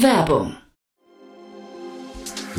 Werbung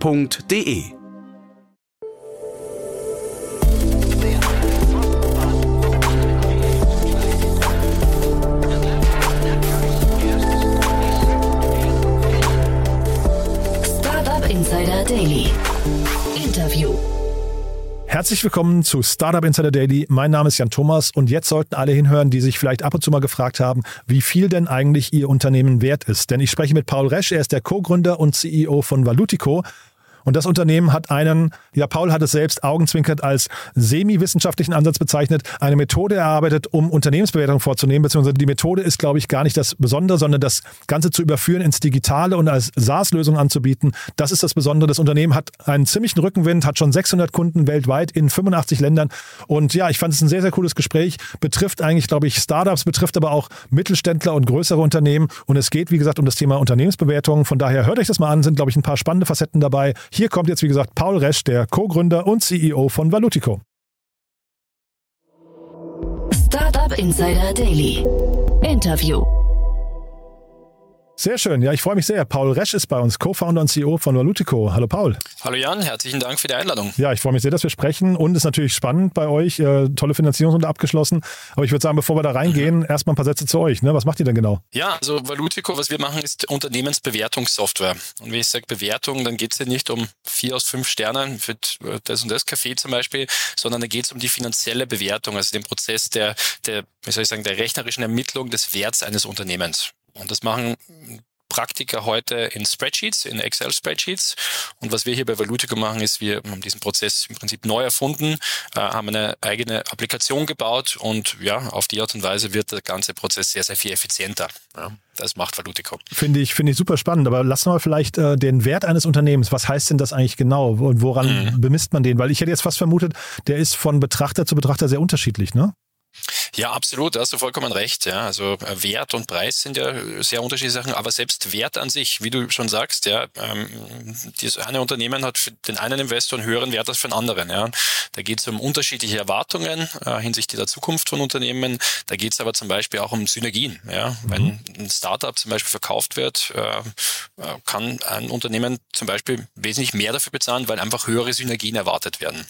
f.de. Herzlich willkommen zu Startup Insider Daily. Mein Name ist Jan Thomas und jetzt sollten alle hinhören, die sich vielleicht ab und zu mal gefragt haben, wie viel denn eigentlich ihr Unternehmen wert ist. Denn ich spreche mit Paul Resch, er ist der Co-Gründer und CEO von Valutico. Und das Unternehmen hat einen, ja, Paul hat es selbst augenzwinkert als semi-wissenschaftlichen Ansatz bezeichnet, eine Methode erarbeitet, um Unternehmensbewertung vorzunehmen, beziehungsweise die Methode ist, glaube ich, gar nicht das Besondere, sondern das Ganze zu überführen ins Digitale und als SaaS-Lösung anzubieten. Das ist das Besondere. Das Unternehmen hat einen ziemlichen Rückenwind, hat schon 600 Kunden weltweit in 85 Ländern. Und ja, ich fand es ein sehr, sehr cooles Gespräch. Betrifft eigentlich, glaube ich, Startups, betrifft aber auch Mittelständler und größere Unternehmen. Und es geht, wie gesagt, um das Thema Unternehmensbewertung. Von daher hört euch das mal an, sind, glaube ich, ein paar spannende Facetten dabei. Hier kommt jetzt, wie gesagt, Paul Resch, der Co-Gründer und CEO von Valutico. Startup Insider Daily. Interview. Sehr schön. Ja, ich freue mich sehr. Paul Resch ist bei uns, Co-Founder und CEO von Valutico. Hallo Paul. Hallo Jan, herzlichen Dank für die Einladung. Ja, ich freue mich sehr, dass wir sprechen und es ist natürlich spannend bei euch. Äh, tolle Finanzierungsrunde abgeschlossen. Aber ich würde sagen, bevor wir da reingehen, mhm. erstmal ein paar Sätze zu euch. Ne? Was macht ihr denn genau? Ja, also Valutico, was wir machen, ist Unternehmensbewertungssoftware. Und wenn ich sage Bewertung, dann geht es ja nicht um vier aus fünf Sternen für das und das Café zum Beispiel, sondern da geht es um die finanzielle Bewertung, also den Prozess der, der, wie soll ich sagen, der rechnerischen Ermittlung des Werts eines Unternehmens. Und das machen Praktiker heute in Spreadsheets, in Excel-Spreadsheets. Und was wir hier bei Valutico machen, ist, wir haben diesen Prozess im Prinzip neu erfunden, äh, haben eine eigene Applikation gebaut und ja, auf die Art und Weise wird der ganze Prozess sehr, sehr viel effizienter. Ja, das macht Valutico. Finde ich, finde ich super spannend. Aber lass mal vielleicht äh, den Wert eines Unternehmens. Was heißt denn das eigentlich genau? Und woran mhm. bemisst man den? Weil ich hätte jetzt fast vermutet, der ist von Betrachter zu Betrachter sehr unterschiedlich, ne? Ja, absolut, da hast du vollkommen recht. Ja. Also äh, Wert und Preis sind ja sehr unterschiedliche Sachen, aber selbst Wert an sich, wie du schon sagst, ja, ähm, das eine Unternehmen hat für den einen Investor einen höheren Wert als für den anderen. Ja. Da geht es um unterschiedliche Erwartungen äh, hinsichtlich der Zukunft von Unternehmen. Da geht es aber zum Beispiel auch um Synergien. Ja. Mhm. Wenn ein Startup zum Beispiel verkauft wird, äh, äh, kann ein Unternehmen zum Beispiel wesentlich mehr dafür bezahlen, weil einfach höhere Synergien erwartet werden.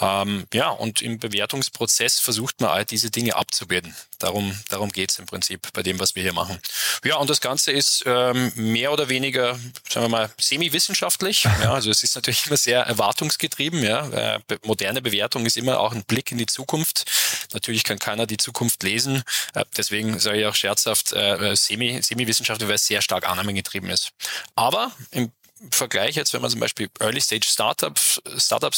Ähm, ja, und im Bewertungsprozess versucht man all diese Dinge abzubilden. Darum, darum geht es im Prinzip bei dem, was wir hier machen. Ja, und das Ganze ist ähm, mehr oder weniger, sagen wir mal, semi-wissenschaftlich. Ja, also es ist natürlich immer sehr erwartungsgetrieben. Ja. Äh, moderne Bewertung ist immer auch ein Blick in die Zukunft. Natürlich kann keiner die Zukunft lesen. Äh, deswegen sage ich auch scherzhaft, äh, semi, semi-wissenschaftlich, weil es sehr stark annahmegetrieben ist. Aber im Vergleich jetzt, wenn man zum Beispiel Early Stage Startups,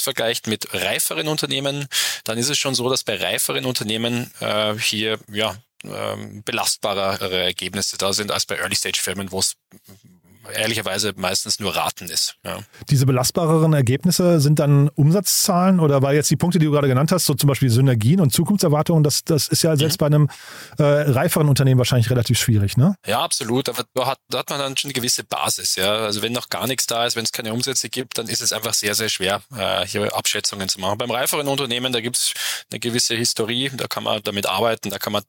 vergleicht mit reiferen Unternehmen, dann ist es schon so, dass bei reiferen Unternehmen äh, hier ja ähm, belastbarere Ergebnisse da sind als bei Early Stage Firmen, wo es ehrlicherweise meistens nur Raten ist. Ja. Diese belastbareren Ergebnisse sind dann Umsatzzahlen oder weil jetzt die Punkte, die du gerade genannt hast, so zum Beispiel Synergien und Zukunftserwartungen, das, das ist ja selbst mhm. bei einem äh, reiferen Unternehmen wahrscheinlich relativ schwierig, ne? Ja, absolut. Aber da hat, da hat man dann schon eine gewisse Basis. Ja. Also wenn noch gar nichts da ist, wenn es keine Umsätze gibt, dann ist es einfach sehr, sehr schwer, äh, hier Abschätzungen zu machen. Beim reiferen Unternehmen, da gibt es eine gewisse Historie, da kann man damit arbeiten, da kann man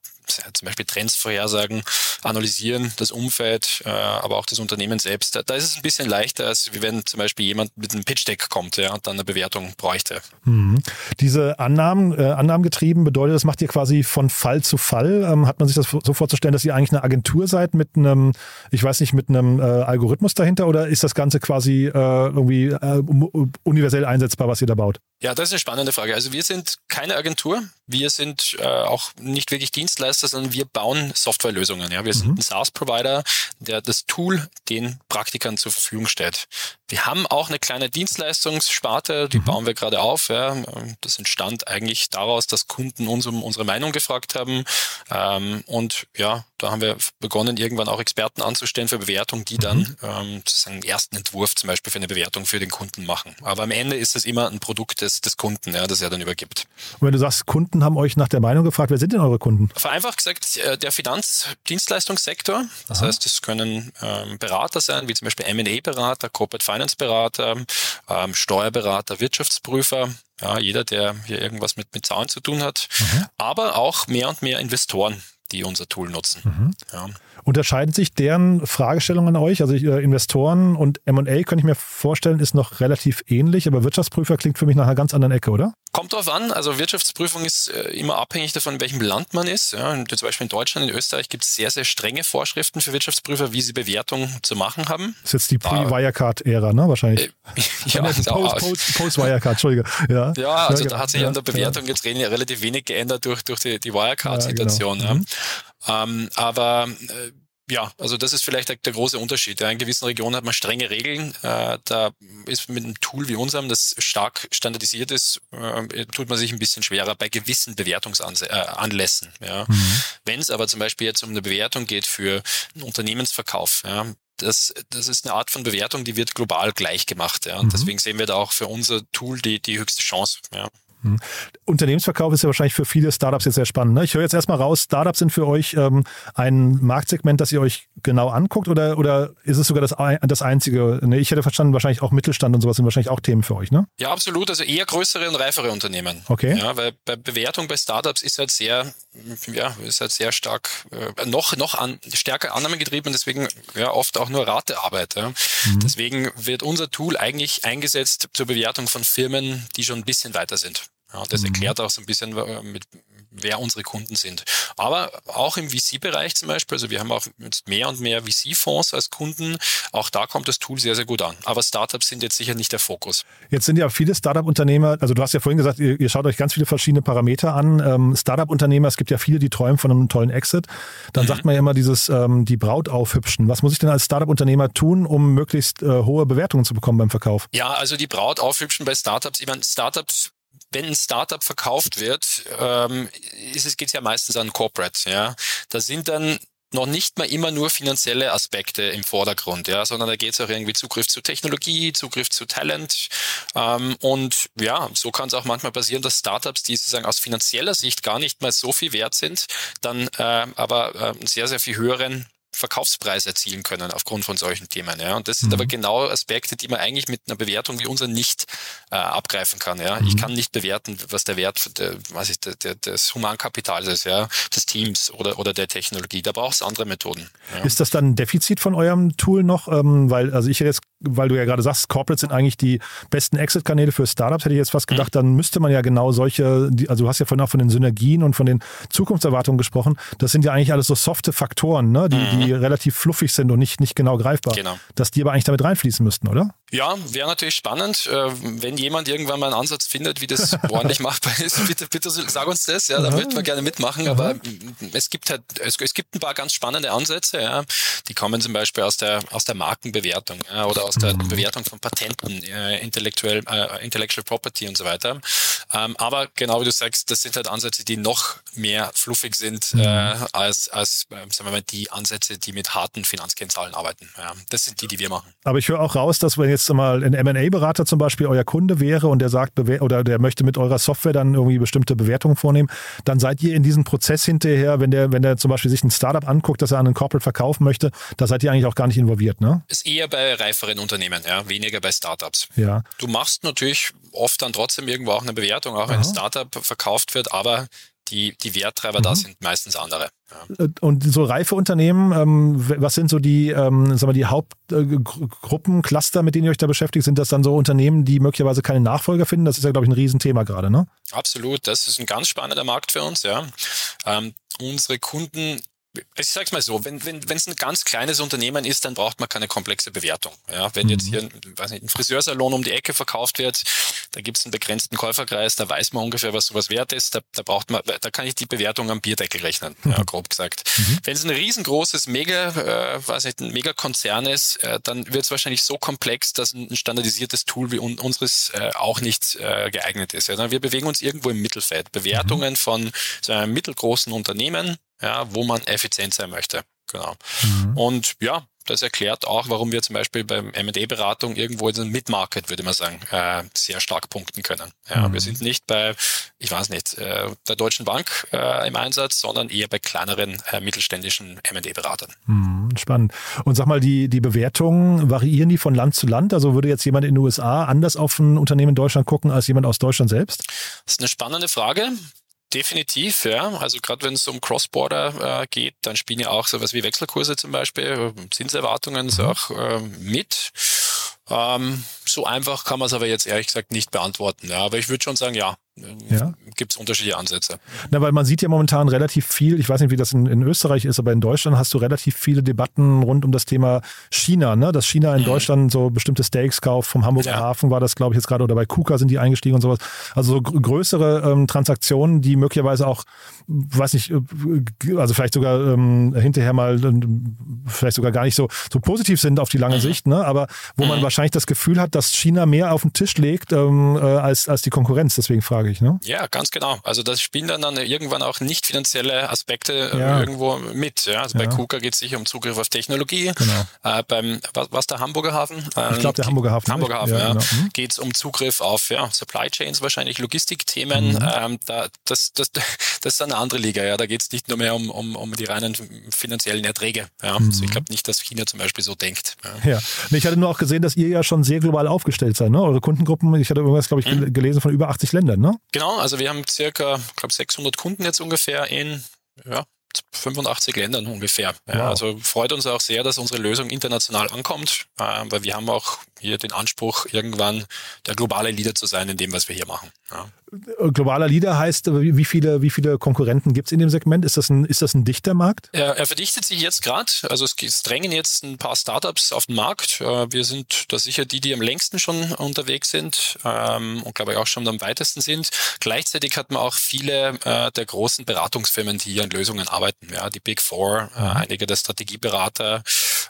zum Beispiel Trends vorhersagen, analysieren, das Umfeld, äh, aber auch das Unternehmen Da, da, ist es ein bisschen leichter, als wenn zum Beispiel jemand mit einem Pitch-Deck kommt ja, und dann eine Bewertung bräuchte. Mhm. Diese Annahmen, äh, Annahmengetrieben bedeutet, das macht ihr quasi von Fall zu Fall. Ähm, hat man sich das so vorzustellen, dass ihr eigentlich eine Agentur seid mit einem, ich weiß nicht, mit einem äh, Algorithmus dahinter oder ist das Ganze quasi äh, irgendwie äh, universell einsetzbar, was ihr da baut? Ja, das ist eine spannende Frage. Also wir sind keine Agentur, wir sind äh, auch nicht wirklich Dienstleister, sondern wir bauen Softwarelösungen. Ja, wir sind mhm. ein SaaS-Provider, der das Tool den Praktikern zur Verfügung stellt. Wir haben auch eine kleine Dienstleistungssparte, die mhm. bauen wir gerade auf. Ja. Das entstand eigentlich daraus, dass Kunden uns um unsere Meinung gefragt haben. Ähm, und ja, da haben wir begonnen, irgendwann auch Experten anzustellen für Bewertung, die dann mhm. ähm, sozusagen einen ersten Entwurf zum Beispiel für eine Bewertung für den Kunden machen. Aber am Ende ist es immer ein Produkt des, des Kunden, ja, das er dann übergibt. Und wenn du sagst, Kunden haben euch nach der Meinung gefragt, wer sind denn eure Kunden? Vereinfacht gesagt, äh, der Finanzdienstleistungssektor. Das Aha. heißt, es können ähm, Berater sein, wie zum Beispiel M&A-Berater, Corporate Finance-Berater, ähm, Steuerberater, Wirtschaftsprüfer, ja, jeder, der hier irgendwas mit, mit Zahlen zu tun hat, mhm. aber auch mehr und mehr Investoren, die unser Tool nutzen. Mhm. Ja. Unterscheiden sich deren Fragestellungen an euch? Also äh, Investoren und M&A könnte ich mir vorstellen, ist noch relativ ähnlich, aber Wirtschaftsprüfer klingt für mich nach einer ganz anderen Ecke, oder? Kommt drauf an. Also Wirtschaftsprüfung ist äh, immer abhängig davon, in welchem Land man ist. Ja, zum Beispiel in Deutschland, in Österreich gibt es sehr, sehr strenge Vorschriften für Wirtschaftsprüfer, wie sie Bewertung zu machen haben. Das ist jetzt die Pre-Wirecard-Ära, ne? Wahrscheinlich. Äh, ja, Post-Wirecard, Post, Entschuldige. Ja, ja also ja, da hat sich ja, an der Bewertung jetzt relativ wenig geändert durch, durch die, die Wirecard-Situation. Genau. Mhm. Ähm, aber äh, ja, also das ist vielleicht der, der, große Unterschied. Ja, in gewissen Regionen hat man strenge Regeln. Äh, da ist mit einem Tool wie unserem, das stark standardisiert ist, äh, tut man sich ein bisschen schwerer bei gewissen Bewertungsanlässen. Äh, ja. Mhm. Wenn es aber zum Beispiel jetzt um eine Bewertung geht für einen Unternehmensverkauf, ja, das, das ist eine Art von Bewertung, die wird global gleich gemacht. Ja. Und mhm. deswegen sehen wir da auch für unser Tool die, die höchste Chance. Ja. Hm. Unternehmensverkauf ist ja wahrscheinlich für viele Startups jetzt sehr spannend. Ne? Ich höre jetzt erstmal raus, Startups sind für euch ähm, ein Marktsegment, das ihr euch genau anguckt oder, oder ist es sogar das, das einzige? Ne? Ich hätte verstanden, wahrscheinlich auch Mittelstand und sowas sind wahrscheinlich auch Themen für euch, ne? Ja, absolut. Also eher größere und reifere Unternehmen. Okay. Ja, weil bei Bewertung bei Startups ist halt sehr, ja, ist halt sehr stark, äh, noch, noch an, stärker annahmegetrieben und deswegen ja oft auch nur Ratearbeit. Ja. Mhm. Deswegen wird unser Tool eigentlich eingesetzt zur Bewertung von Firmen, die schon ein bisschen weiter sind. Ja, das mhm. erklärt auch so ein bisschen, mit, wer unsere Kunden sind. Aber auch im VC-Bereich zum Beispiel, also wir haben auch jetzt mehr und mehr VC-Fonds als Kunden, auch da kommt das Tool sehr, sehr gut an. Aber Startups sind jetzt sicher nicht der Fokus. Jetzt sind ja viele Startup-Unternehmer, also du hast ja vorhin gesagt, ihr, ihr, schaut euch ganz viele verschiedene Parameter an. Ähm, Startup-Unternehmer, es gibt ja viele, die träumen von einem tollen Exit. Dann mhm. sagt man ja immer dieses, ähm, die Braut aufhübschen. Was muss ich denn als Startup-Unternehmer tun, um möglichst äh, hohe Bewertungen zu bekommen beim Verkauf? Ja, also die Braut aufhübschen bei Startups. Ich meine, Startups wenn ein Startup verkauft wird, ähm, ist es, geht es ja meistens an Corporate. Ja, da sind dann noch nicht mal immer nur finanzielle Aspekte im Vordergrund, ja, sondern da geht es auch irgendwie Zugriff zu Technologie, Zugriff zu Talent. Ähm, und ja, so kann es auch manchmal passieren, dass Startups, die sozusagen aus finanzieller Sicht gar nicht mal so viel wert sind, dann äh, aber äh, sehr, sehr viel höheren Verkaufspreis erzielen können aufgrund von solchen Themen. Ja. Und das sind mhm. aber genau Aspekte, die man eigentlich mit einer Bewertung wie unserer nicht äh, abgreifen kann. Ja. Mhm. Ich kann nicht bewerten, was der Wert der, was ich, der, der, des Humankapitals ist, ja, des Teams oder, oder der Technologie. Da braucht es andere Methoden. Ja. Ist das dann ein Defizit von eurem Tool noch? Ähm, weil, also ich hätte jetzt, weil du ja gerade sagst, Corporates sind eigentlich die besten Exit-Kanäle für Startups, hätte ich jetzt fast gedacht, mhm. dann müsste man ja genau solche, also du hast ja vorhin auch von den Synergien und von den Zukunftserwartungen gesprochen. Das sind ja eigentlich alles so softe Faktoren, ne, die, die mhm. relativ fluffig sind und nicht, nicht genau greifbar. Genau. Dass die aber eigentlich damit reinfließen müssten, oder? Ja, wäre natürlich spannend, äh, wenn jemand irgendwann mal einen Ansatz findet, wie das ordentlich machbar ist. Bitte, bitte sag uns das, ja, da würden wir gerne mitmachen. Aber es gibt halt, es, es, gibt ein paar ganz spannende Ansätze, ja. Die kommen zum Beispiel aus der aus der Markenbewertung ja, oder aus der mhm. Bewertung von Patenten, äh, intellektuell, äh, Intellectual Property und so weiter. Ähm, aber genau wie du sagst, das sind halt Ansätze, die noch mehr fluffig sind mhm. äh, als als äh, sagen wir mal die Ansätze, die mit harten Finanzkennzahlen arbeiten. Ja, das sind die, die wir machen. Aber ich höre auch raus, dass wenn jetzt mal ein M&A-Berater zum Beispiel euer Kunde wäre und der sagt, oder der möchte mit eurer Software dann irgendwie bestimmte Bewertungen vornehmen, dann seid ihr in diesem Prozess hinterher, wenn der, wenn der zum Beispiel sich ein Startup anguckt, das er an einen Corporate verkaufen möchte, da seid ihr eigentlich auch gar nicht involviert, ne? Ist eher bei reiferen Unternehmen, ja, weniger bei Startups. Ja. Du machst natürlich oft dann trotzdem irgendwo auch eine Bewertung, auch wenn Aha. ein Startup verkauft wird, aber die, die Werttreiber mhm. da sind meistens andere. Ja. Äh, und so reife Unternehmen, ähm, was sind so die, ähm, sagen wir, die Hauptgruppen, Cluster, mit denen ihr euch da beschäftigt? Sind das dann so Unternehmen, die möglicherweise keine Nachfolger finden? Das ist ja, glaube ich, ein Riesenthema gerade, ne? Absolut, das ist ein ganz spannender Markt für uns, ja. Ähm, unsere Kunden ich sag's mal so, wenn wenn wenn, ein ganz kleines Unternehmen ist, dann braucht man keine komplexe Bewertung. Ja, wenn jetzt mhm. hier weiß nicht, ein Friseursalon um die Ecke verkauft wird, da gibt's einen begrenzten Käuferkreis, da weiß man ungefähr, was sowas wert ist. Da, da braucht man, da kann ich die Bewertung am Bierdeckel rechnen, mhm. ja, grob gesagt. Mhm. Wenn es ein riesengroßes Mega, äh, weiß nicht, ein Megakonzern ist, äh, dann wird es wahrscheinlich so komplex, dass ein standardisiertes Tool wie un unseres äh, auch nicht äh, geeignet ist. Ja, wir bewegen uns irgendwo im Mittelfeld. Bewertungen mhm. von so einem mittelgroßen Unternehmen, ja, wo man effizient sein möchte. Genau. Mhm. Und ja, das erklärt auch, warum wir zum Beispiel beim M&A-Beratung irgendwo in den Mid-Market, würde man sagen, äh, sehr stark punkten können. Ja, mhm. Wir sind nicht bei, ich weiß nicht, äh, der Deutschen Bank äh, im Einsatz, sondern eher bei kleineren äh, mittelständischen M&A-Beratern. Mhm, spannend. Und sag mal, die, die Bewertungen, variieren die von Land zu Land? Also würde jetzt jemand in den USA anders auf ein Unternehmen in Deutschland gucken als jemand aus Deutschland selbst? Das ist eine spannende Frage. Definitiv, ja. Also gerade wenn es um Cross-Border äh, geht, dann spielen ja auch sowas wie Wechselkurse zum Beispiel, Zinserwartungen so auch äh, mit. Ähm, so einfach kann man es aber jetzt ehrlich gesagt nicht beantworten. Ja. Aber ich würde schon sagen, ja, ja. gibt es unterschiedliche Ansätze. Na, weil man sieht ja momentan relativ viel, ich weiß nicht, wie das in, in, Österreich ist, aber in Deutschland hast du relativ viele Debatten rund um das Thema China, ne? Dass China in mhm. Deutschland so bestimmte Steaks kauft, vom Hamburger ja. Hafen war das, glaube ich, jetzt gerade, oder bei KUKA sind die eingestiegen und sowas. Also so größere ähm, Transaktionen, die möglicherweise auch, weiß nicht, äh, also vielleicht sogar ähm, hinterher mal, äh, vielleicht sogar gar nicht so, so positiv sind auf die lange mhm. Sicht, ne? Aber wo man mhm. wahrscheinlich das Gefühl hat, dass China mehr auf den Tisch legt ähm, äh, als, als die Konkurrenz. Deswegen frage frage ich. Ne? Ja, ganz genau. Also das spielen dann, dann irgendwann auch nicht finanzielle Aspekte äh, ja. irgendwo mit. Ja? Also bei KUKA geht es sicher um Zugriff auf Technologie. Genau. Äh, beim was, was der Hamburger Hafen? Ähm, ich glaube der Hamburger Hafen. Hamburger Hafen, ja. ja. Genau. Mhm. Geht es um Zugriff auf ja, Supply Chains, wahrscheinlich Logistikthemen. Mhm. Ähm, da, das, das, das ist eine andere Liga. Ja, da geht es nicht nur mehr um, um, um die reinen finanziellen Erträge. Ja, mhm. also ich glaube nicht, dass China zum Beispiel so denkt. Ja. ja. Ich hatte nur auch gesehen, dass ihr ja schon sehr global aufgestellt seid. Ne? Eure Kundengruppen, ich hatte irgendwas, glaube ich, mhm. gelesen von über 80 Ländern. Ne? Genau, also wir haben circa, ich glaube, 600 Kunden jetzt ungefähr in ja, 85 Ländern ungefähr. Ja, wow. Also freut uns auch sehr, dass unsere Lösung international ankommt, äh, weil wir haben auch hier den Anspruch, irgendwann der globale Leader zu sein in dem, was wir hier machen. Ja. Globaler Leader heißt, wie viele, wie viele Konkurrenten gibt es in dem Segment? Ist das ein, ist das ein dichter Markt? Er, er verdichtet sich jetzt gerade. Also es, es, drängen jetzt ein paar Startups auf den Markt. Äh, wir sind da sicher die, die am längsten schon unterwegs sind ähm, und glaube ich auch schon am weitesten sind. Gleichzeitig hat man auch viele äh, der großen Beratungsfirmen, die hier an Lösungen arbeiten. Ja, die Big Four, äh, mhm. einige der Strategieberater,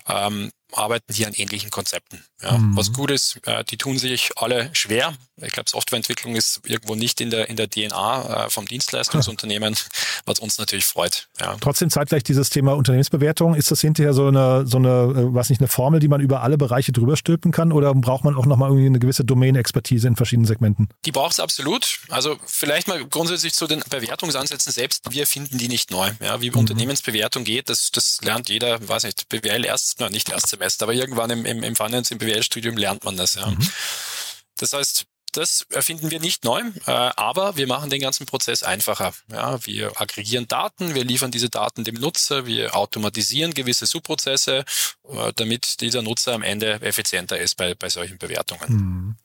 ähm, arbeiten hier an ähnlichen Konzepten. Ja, mhm. Was gut ist, äh, die tun sich alle schwer. Ich glaube, Softwareentwicklung ist irgendwo nicht in der, in der DNA äh, vom Dienstleistungsunternehmen, was uns natürlich freut. Ja. Trotzdem zeitgleich dieses Thema Unternehmensbewertung. Ist das hinterher so eine, so eine, äh, was nicht, eine Formel, die man über alle Bereiche drüber stülpen kann oder braucht man auch nochmal irgendwie eine gewisse Domain-Expertise in verschiedenen Segmenten? Die braucht es absolut. Also vielleicht mal grundsätzlich zu den Bewertungsansätzen selbst. Wir finden die nicht neu. Ja, wie mhm. Unternehmensbewertung geht, das, das lernt jeder, weiß nicht, BWL erst, na, nicht erst Semester, aber irgendwann im, im, im Finance, im BWL-Studium lernt man das. Ja. Mhm. Das heißt, das erfinden wir nicht neu, äh, aber wir machen den ganzen Prozess einfacher. Ja, wir aggregieren Daten, wir liefern diese Daten dem Nutzer, wir automatisieren gewisse Subprozesse, äh, damit dieser Nutzer am Ende effizienter ist bei, bei solchen Bewertungen. Mhm.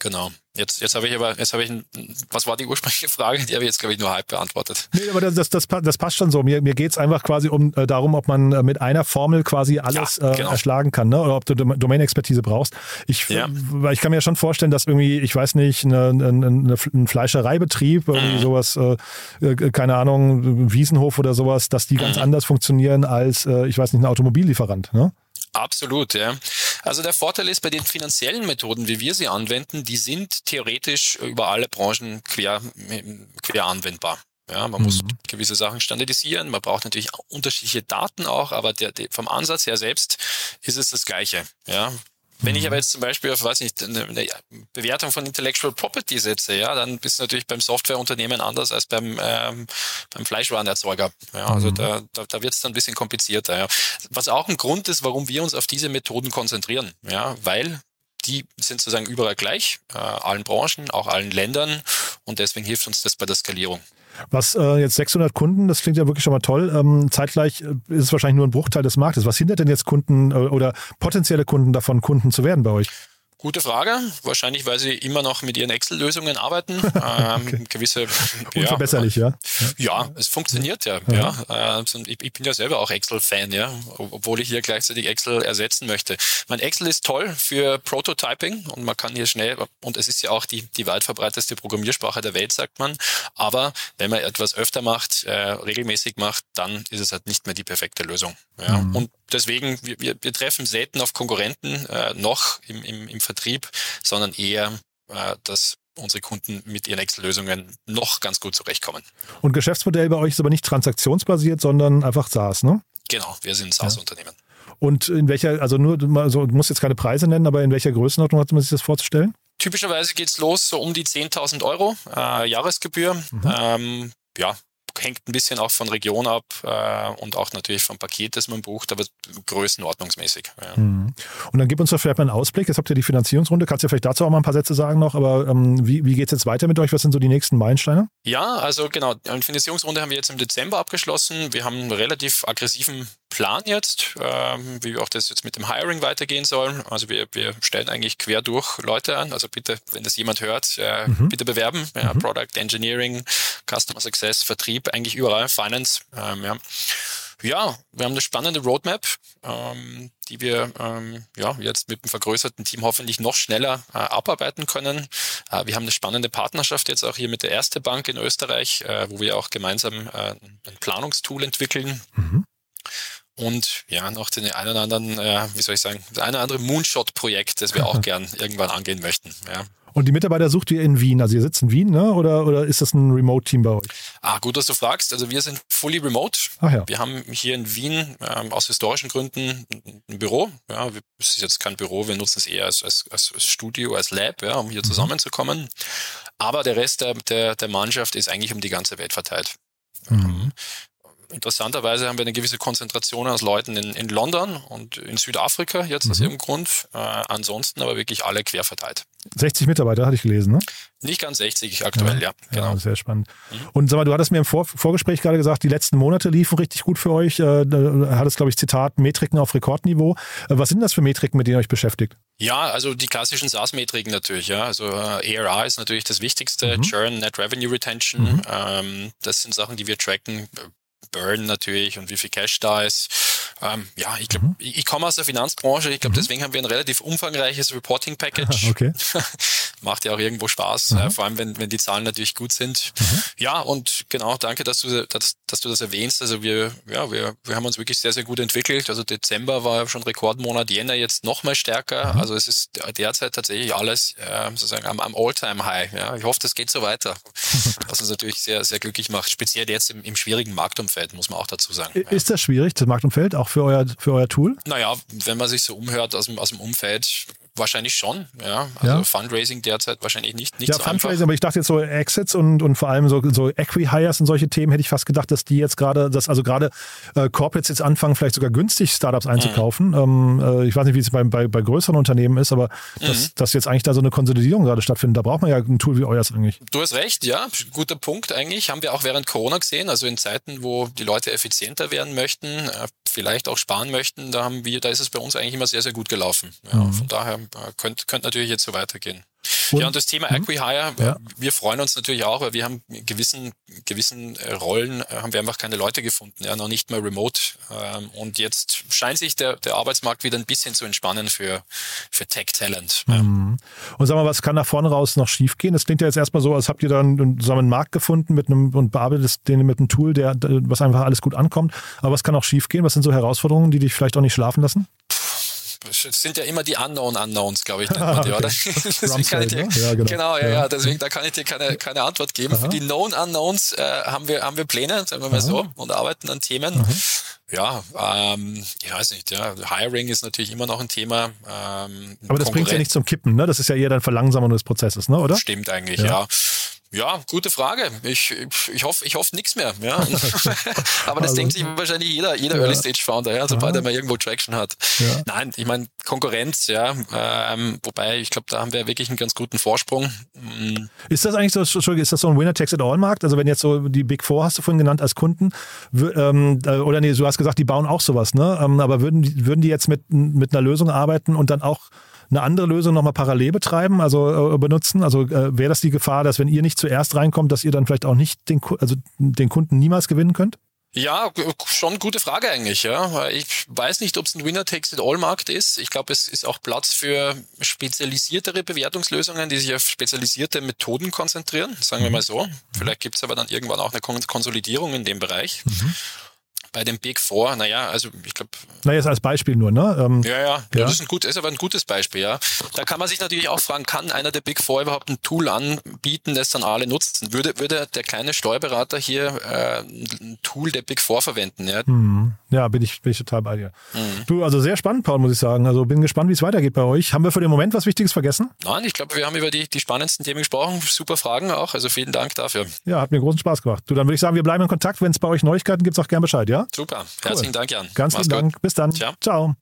Genau. Jetzt, jetzt habe ich aber, jetzt habe ich, ein, was war die ursprüngliche Frage? Die habe ich jetzt, glaube ich, nur halb beantwortet. Nee, aber das, das, das, das passt schon so. Mir, mir geht es einfach quasi um äh, darum, ob man äh, mit einer Formel quasi alles ja, äh, genau. äh, erschlagen kann, ne? Oder ob du Domain-Expertise brauchst. Ich, ja. weil ich kann mir schon vorstellen, dass irgendwie, ich weiß nicht, eine, eine, eine, ein Fleischereibetrieb, irgendwie mhm. sowas, äh, äh, keine Ahnung, Wiesenhof oder sowas, dass die ganz mhm. anders funktionieren als, äh, ich weiß nicht, ein Automobillieferant, ne? Absolut, ja. Also der Vorteil ist bei den finanziellen Methoden, wie wir sie anwenden, die sind theoretisch über alle Branchen quer, quer anwendbar. Ja, man mhm. muss gewisse Sachen standardisieren. Man braucht natürlich unterschiedliche Daten auch, aber der, der, vom Ansatz her selbst ist es das Gleiche. Ja, wenn ich mhm. aber jetzt zum Beispiel auf, weiß nicht, eine, eine Bewertung von Intellectual Property setze, ja, dann bist du natürlich beim Softwareunternehmen anders als beim, ähm, beim Fleischwarenerzeuger. Ja, also mhm. da, da, da wird es dann ein bisschen komplizierter. Ja. Was auch ein Grund ist, warum wir uns auf diese Methoden konzentrieren. Ja, weil die sind sozusagen überall gleich, äh, allen Branchen, auch allen Ländern und deswegen hilft uns das bei der Skalierung. Was äh, jetzt 600 Kunden, das klingt ja wirklich schon mal toll. Ähm, zeitgleich äh, ist es wahrscheinlich nur ein Bruchteil des Marktes. Was hindert denn jetzt Kunden äh, oder potenzielle Kunden davon, Kunden zu werden bei euch? Gute Frage. Wahrscheinlich, weil sie immer noch mit ihren Excel-Lösungen arbeiten. Ähm, okay. gewisse, Unverbesserlich, ja, ja. Ja, es funktioniert ja. ja. ja. Äh, ich, ich, bin ja selber auch Excel-Fan, ja, obwohl ich hier gleichzeitig Excel ersetzen möchte. Mein Excel ist toll für Prototyping und man kann hier schnell, und es ist ja auch die, die weit verbreiteste Programmiersprache der Welt, sagt man. Aber wenn man etwas öfter macht, äh, regelmäßig macht, dann ist es halt nicht mehr die perfekte Lösung. Ja. Mhm. Und deswegen, wir, wir, wir treffen selten auf Konkurrenten äh, noch im, im, im Vertrieb, sondern eher, äh, dass unsere Kunden mit ihren Excel-Lösungen noch ganz gut zurechtkommen. Und Geschäftsmodell bei euch ist aber nicht transaktionsbasiert, sondern einfach SaaS, ne? Genau, wir sind SaaS-Unternehmen. Und in welcher, also nur, also du musst jetzt keine Preise nennen, aber in welcher Größenordnung hat man sich das vorzustellen? Typischerweise geht es los so um die 10.000 Euro äh, Jahresgebühr. Mhm. Ähm, ja, hängt ein bisschen auch von Region ab äh, und auch natürlich vom Paket, das man bucht, aber größenordnungsmäßig. Ja. Mhm. Und dann gib uns doch vielleicht mal einen Ausblick. Jetzt habt ihr die Finanzierungsrunde. Kannst du vielleicht dazu auch mal ein paar Sätze sagen noch? Aber ähm, wie, wie geht es jetzt weiter mit euch? Was sind so die nächsten Meilensteine? Ja, also genau. Die Finanzierungsrunde haben wir jetzt im Dezember abgeschlossen. Wir haben einen relativ aggressiven Plan jetzt, ähm, wie auch das jetzt mit dem Hiring weitergehen soll. Also wir, wir stellen eigentlich quer durch Leute an. Also bitte, wenn das jemand hört, äh, mhm. bitte bewerben. Ja, mhm. Product Engineering, Customer Success, Vertrieb, eigentlich überall, Finance. Ähm, ja. ja, wir haben eine spannende Roadmap, ähm, die wir ähm, ja, jetzt mit dem vergrößerten Team hoffentlich noch schneller äh, abarbeiten können. Äh, wir haben eine spannende Partnerschaft jetzt auch hier mit der Erste Bank in Österreich, äh, wo wir auch gemeinsam äh, ein Planungstool entwickeln. Mhm und ja, noch den einen oder anderen, äh, wie soll ich sagen, das eine oder andere Moonshot-Projekt, das wir auch gern irgendwann angehen möchten. Ja. Und die Mitarbeiter sucht ihr in Wien? Also ihr sitzt in Wien, ne? Oder, oder ist das ein Remote-Team bei euch? Ah, gut, dass du fragst. Also wir sind fully remote. Ach ja. Wir haben hier in Wien ähm, aus historischen Gründen ein Büro. Ja, es ist jetzt kein Büro, wir nutzen es eher als, als, als Studio, als Lab, ja, um hier mhm. zusammenzukommen. Aber der Rest der, der, der Mannschaft ist eigentlich um die ganze Welt verteilt. Mhm. Interessanterweise haben wir eine gewisse Konzentration aus Leuten in, in London und in Südafrika jetzt mhm. aus ihrem Grund. Äh, ansonsten aber wirklich alle quer verteilt. 60 Mitarbeiter hatte ich gelesen, ne? Nicht ganz 60 aktuell, ja. ja genau. Ja, sehr spannend. Mhm. Und sag mal, du hattest mir im Vor Vorgespräch gerade gesagt, die letzten Monate liefen richtig gut für euch. Äh, hattest, glaube ich, Zitat, Metriken auf Rekordniveau. Äh, was sind das für Metriken, mit denen ihr euch beschäftigt? Ja, also die klassischen SaaS-Metriken natürlich, ja. Also äh, ARA ist natürlich das Wichtigste, mhm. Churn, Net Revenue Retention. Mhm. Ähm, das sind Sachen, die wir tracken. Burn natürlich und wie viel Cash da ist. Ähm, ja, ich glaube, mhm. ich, ich komme aus der Finanzbranche. Ich glaube, mhm. deswegen haben wir ein relativ umfangreiches Reporting-Package. okay. Macht ja auch irgendwo Spaß, mhm. äh, vor allem wenn, wenn die Zahlen natürlich gut sind. Mhm. Ja, und genau, danke, dass du, dass, dass du das erwähnst. Also wir, ja, wir, wir haben uns wirklich sehr, sehr gut entwickelt. Also Dezember war schon Rekordmonat, Jänner jetzt noch mal stärker. Mhm. Also es ist derzeit tatsächlich alles äh, sozusagen am, am All-Time-High. Ja, ich hoffe, das geht so weiter, was uns natürlich sehr, sehr glücklich macht. Speziell jetzt im, im schwierigen Marktumfeld, muss man auch dazu sagen. Ist das schwierig, das Marktumfeld, auch für euer, für euer Tool? Naja, wenn man sich so umhört aus dem, aus dem Umfeld, Wahrscheinlich schon, ja. Also ja. Fundraising derzeit wahrscheinlich nicht, nicht ja, so Fundraising, einfach. aber ich dachte jetzt so Exits und, und vor allem so, so Equi-Hires und solche Themen hätte ich fast gedacht, dass die jetzt gerade, dass also gerade äh, Corporates jetzt anfangen, vielleicht sogar günstig Startups einzukaufen. Mhm. Ähm, äh, ich weiß nicht, wie es bei, bei, bei größeren Unternehmen ist, aber mhm. dass, dass jetzt eigentlich da so eine Konsolidierung gerade stattfindet, da braucht man ja ein Tool wie euers eigentlich. Du hast recht, ja. Guter Punkt eigentlich. Haben wir auch während Corona gesehen, also in Zeiten, wo die Leute effizienter werden möchten, äh, vielleicht auch sparen möchten, da haben wir, da ist es bei uns eigentlich immer sehr, sehr gut gelaufen. Ja, mhm. Von daher äh, könnte könnt natürlich jetzt so weitergehen. Und, ja, und das Thema Acquihire, ja. wir freuen uns natürlich auch, weil wir haben gewissen, gewissen äh, Rollen, äh, haben wir einfach keine Leute gefunden, ja, noch nicht mehr remote. Ähm, und jetzt scheint sich der, der Arbeitsmarkt wieder ein bisschen zu entspannen für, für Tech-Talent. Ja. Mhm. Und sag mal, was kann nach vorne raus noch schiefgehen? Das klingt ja jetzt erstmal so, als habt ihr dann zusammen einen Markt gefunden mit einem und bearbeitet den mit einem Tool, der, was einfach alles gut ankommt. Aber was kann auch schiefgehen? Was sind so Herausforderungen, die dich vielleicht auch nicht schlafen lassen? Sind ja immer die Unknown Unknowns, glaube ich, nennt man die, oder? Rumsfeld, dir, ne? ja, genau. genau, ja, ja, deswegen, da kann ich dir keine, keine Antwort geben. Aha. Für die Known Unknowns äh, haben, wir, haben wir Pläne, sagen wir mal Aha. so, und arbeiten an Themen. Aha. Ja, ähm, ich weiß nicht, ja, Hiring ist natürlich immer noch ein Thema. Ähm, Aber das bringt ja nicht zum Kippen, ne? Das ist ja eher dann Verlangsamung des Prozesses, ne, oder? Stimmt eigentlich, ja. Ja. Gute Frage. Ich, ich hoffe, ich hoffe nichts mehr. Ja. Aber das also, denkt sich wahrscheinlich jeder, jeder ja. Early Stage Founder, ja, sobald Aha. er mal irgendwo Traction hat. Ja. Nein, ich meine Konkurrenz, ja. Ähm, wobei, ich glaube, da haben wir wirklich einen ganz guten Vorsprung. Mhm. Ist das eigentlich so, ist das so ein Winner takes it all Markt? Also wenn jetzt so die Big Four hast du vorhin genannt als Kunden, ähm, oder nee, du hast gesagt, die bauen auch sowas, ne? Ähm, aber würden, würden die jetzt mit, mit einer Lösung arbeiten und dann auch eine andere Lösung nochmal parallel betreiben, also äh, benutzen? Also äh, wäre das die Gefahr, dass wenn ihr nicht zuerst reinkommt, dass ihr dann vielleicht auch nicht den, also den Kunden niemals gewinnen könnt? Ja, schon gute Frage eigentlich, ja. Ich weiß nicht, ob es ein Winner-Takes-it-all-Markt ist. Ich glaube, es ist auch Platz für spezialisiertere Bewertungslösungen, die sich auf spezialisierte Methoden konzentrieren, sagen wir mal so. Vielleicht gibt es aber dann irgendwann auch eine Konsolidierung in dem Bereich. Mhm bei den Big Four, naja, also ich glaube. Naja, ist als Beispiel nur, ne? Ähm, ja, ja, ja, Das ist, ein gut, ist aber ein gutes Beispiel, ja. Da kann man sich natürlich auch fragen, kann einer der Big Four überhaupt ein Tool anbieten, das dann alle nutzen? Würde, würde der kleine Steuerberater hier äh, ein Tool der Big Four verwenden? Ja, mhm. Ja bin, ich, bin ich total bei dir. Mhm. Du, also sehr spannend, Paul, muss ich sagen. Also bin gespannt, wie es weitergeht bei euch. Haben wir für den Moment was Wichtiges vergessen? Nein, ich glaube, wir haben über die, die spannendsten Themen gesprochen. Super Fragen auch. Also vielen Dank dafür. Ja, hat mir großen Spaß gemacht. Du, dann würde ich sagen, wir bleiben in Kontakt. Wenn es bei euch Neuigkeiten gibt, auch gern Bescheid, ja? Super. Herzlichen Herzlichen Dank, Jan. Ganz vielen Dank. Bis dann. Ciao. Ciao.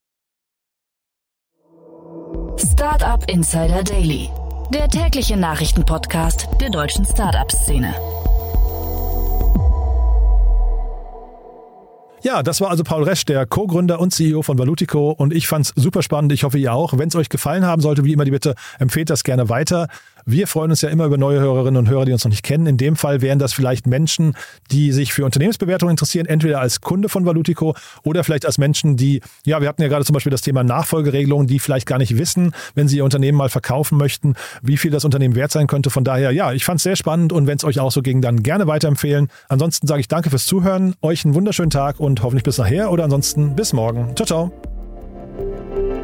Startup Insider Daily, der tägliche Nachrichtenpodcast der deutschen Startup-Szene. Ja, das war also Paul Resch, der Co-Gründer und CEO von Valutico und ich fand es super spannend. Ich hoffe, ihr auch. Wenn es euch gefallen haben sollte, wie immer die Bitte, empfehlt das gerne weiter. Wir freuen uns ja immer über neue Hörerinnen und Hörer, die uns noch nicht kennen. In dem Fall wären das vielleicht Menschen, die sich für Unternehmensbewertungen interessieren, entweder als Kunde von Valutico oder vielleicht als Menschen, die, ja, wir hatten ja gerade zum Beispiel das Thema Nachfolgeregelungen, die vielleicht gar nicht wissen, wenn sie ihr Unternehmen mal verkaufen möchten, wie viel das Unternehmen wert sein könnte. Von daher, ja, ich fand es sehr spannend und wenn es euch auch so ging, dann gerne weiterempfehlen. Ansonsten sage ich danke fürs Zuhören, euch einen wunderschönen Tag und hoffentlich bis nachher oder ansonsten bis morgen. Ciao, ciao.